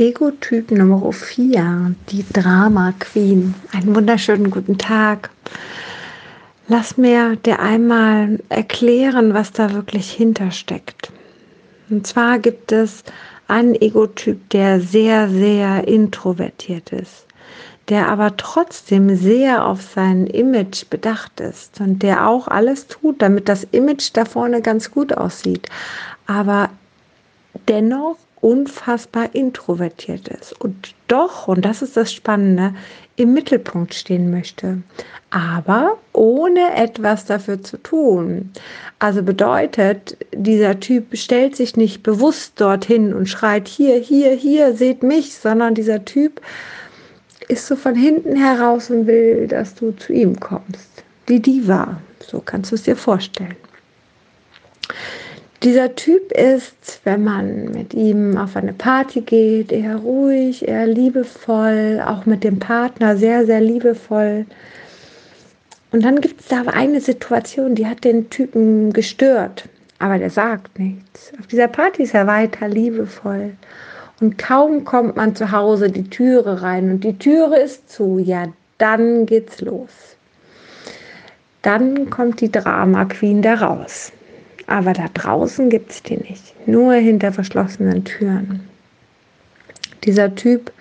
Ego-Typ Nummer 4, die Drama Queen. Einen wunderschönen guten Tag. Lass mir dir einmal erklären, was da wirklich hintersteckt. Und zwar gibt es einen Ego-Typ, der sehr, sehr introvertiert ist, der aber trotzdem sehr auf sein Image bedacht ist und der auch alles tut, damit das Image da vorne ganz gut aussieht. Aber dennoch unfassbar introvertiert ist und doch, und das ist das Spannende, im Mittelpunkt stehen möchte, aber ohne etwas dafür zu tun. Also bedeutet, dieser Typ stellt sich nicht bewusst dorthin und schreit hier, hier, hier, seht mich, sondern dieser Typ ist so von hinten heraus und will, dass du zu ihm kommst. Die Diva, so kannst du es dir vorstellen. Dieser Typ ist, wenn man mit ihm auf eine Party geht, eher ruhig, eher liebevoll, auch mit dem Partner sehr, sehr liebevoll. Und dann gibt es da eine Situation, die hat den Typen gestört, aber der sagt nichts. Auf dieser Party ist er weiter liebevoll. Und kaum kommt man zu Hause die Türe rein und die Türe ist zu, ja, dann geht's los. Dann kommt die Drama Queen da raus. Aber da draußen gibt es die nicht. Nur hinter verschlossenen Türen. Dieser Typ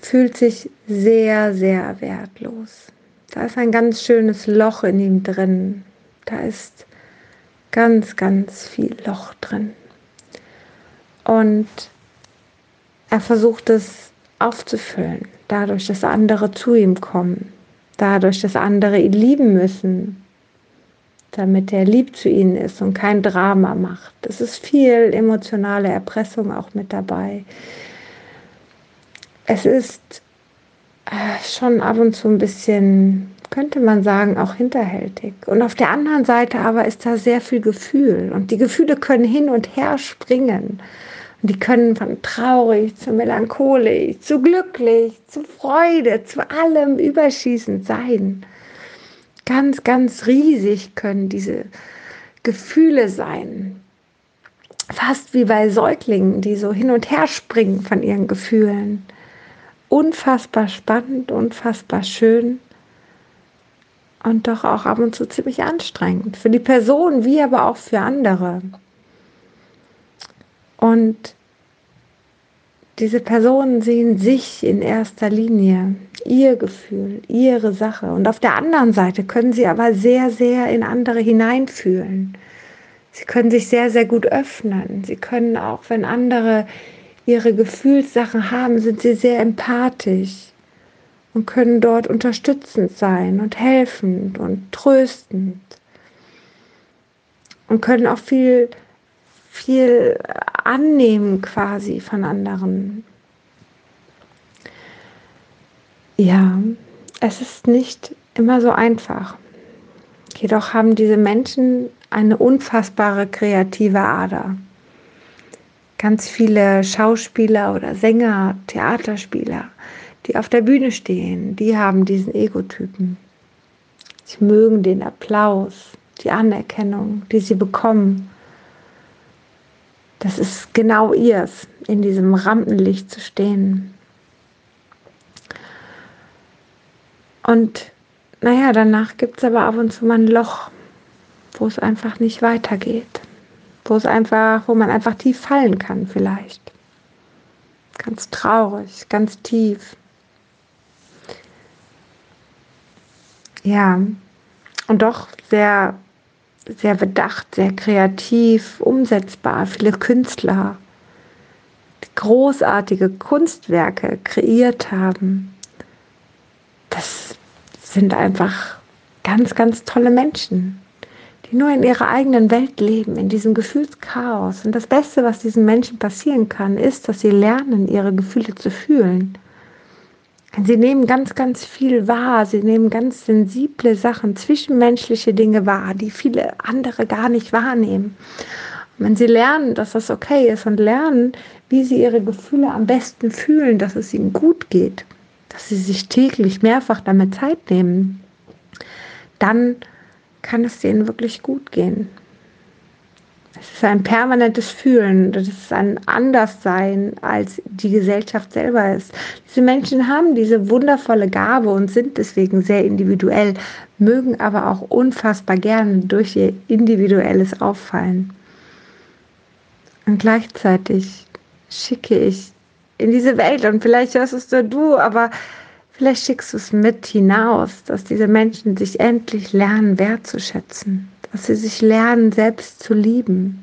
fühlt sich sehr, sehr wertlos. Da ist ein ganz schönes Loch in ihm drin. Da ist ganz, ganz viel Loch drin. Und er versucht es aufzufüllen, dadurch, dass andere zu ihm kommen, dadurch, dass andere ihn lieben müssen, damit er lieb zu ihnen ist und kein Drama macht. Es ist viel emotionale Erpressung auch mit dabei. Es ist äh, schon ab und zu ein bisschen, könnte man sagen, auch hinterhältig. Und auf der anderen Seite aber ist da sehr viel Gefühl. Und die Gefühle können hin und her springen. Und die können von traurig zu melancholisch, zu glücklich, zu Freude, zu allem überschießend sein ganz, ganz riesig können diese Gefühle sein. Fast wie bei Säuglingen, die so hin und her springen von ihren Gefühlen. Unfassbar spannend, unfassbar schön und doch auch ab und zu ziemlich anstrengend. Für die Person wie aber auch für andere. Und diese Personen sehen sich in erster Linie, ihr Gefühl, ihre Sache. Und auf der anderen Seite können sie aber sehr, sehr in andere hineinfühlen. Sie können sich sehr, sehr gut öffnen. Sie können auch, wenn andere ihre Gefühlssachen haben, sind sie sehr empathisch und können dort unterstützend sein und helfend und tröstend und können auch viel viel annehmen quasi von anderen. Ja, es ist nicht immer so einfach. Jedoch haben diese Menschen eine unfassbare kreative Ader. Ganz viele Schauspieler oder Sänger, Theaterspieler, die auf der Bühne stehen, die haben diesen Egotypen. Sie mögen den Applaus, die Anerkennung, die sie bekommen das ist genau ihrs, in diesem Rampenlicht zu stehen. Und naja, danach gibt es aber ab und zu mal ein Loch, wo es einfach nicht weitergeht. Wo es einfach, wo man einfach tief fallen kann, vielleicht. Ganz traurig, ganz tief. Ja, und doch sehr sehr bedacht, sehr kreativ, umsetzbar, viele Künstler, die großartige Kunstwerke kreiert haben. Das sind einfach ganz, ganz tolle Menschen, die nur in ihrer eigenen Welt leben, in diesem Gefühlschaos. Und das Beste, was diesen Menschen passieren kann, ist, dass sie lernen, ihre Gefühle zu fühlen Sie nehmen ganz, ganz viel wahr. Sie nehmen ganz sensible Sachen, zwischenmenschliche Dinge wahr, die viele andere gar nicht wahrnehmen. Und wenn Sie lernen, dass das okay ist und lernen, wie Sie Ihre Gefühle am besten fühlen, dass es Ihnen gut geht, dass Sie sich täglich mehrfach damit Zeit nehmen, dann kann es denen wirklich gut gehen. Es ist ein permanentes Fühlen, das ist ein Anderssein, als die Gesellschaft selber ist. Diese Menschen haben diese wundervolle Gabe und sind deswegen sehr individuell, mögen aber auch unfassbar gerne durch ihr individuelles Auffallen. Und gleichzeitig schicke ich in diese Welt und vielleicht hörst es nur du, aber vielleicht schickst du es mit hinaus, dass diese Menschen sich endlich lernen wertzuschätzen, dass sie sich lernen selbst zu lieben,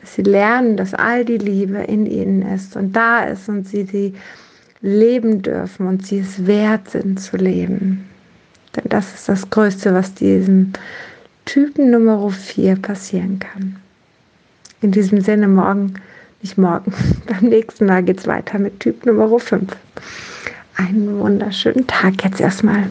dass sie lernen, dass all die Liebe in ihnen ist und da ist und sie sie leben dürfen und sie es wert sind zu leben. Denn das ist das Größte, was diesem Typen Nummer 4 passieren kann. In diesem Sinne morgen nicht morgen. Beim nächsten Mal geht es weiter mit Typ Nummer 5. Einen wunderschönen Tag jetzt erstmal.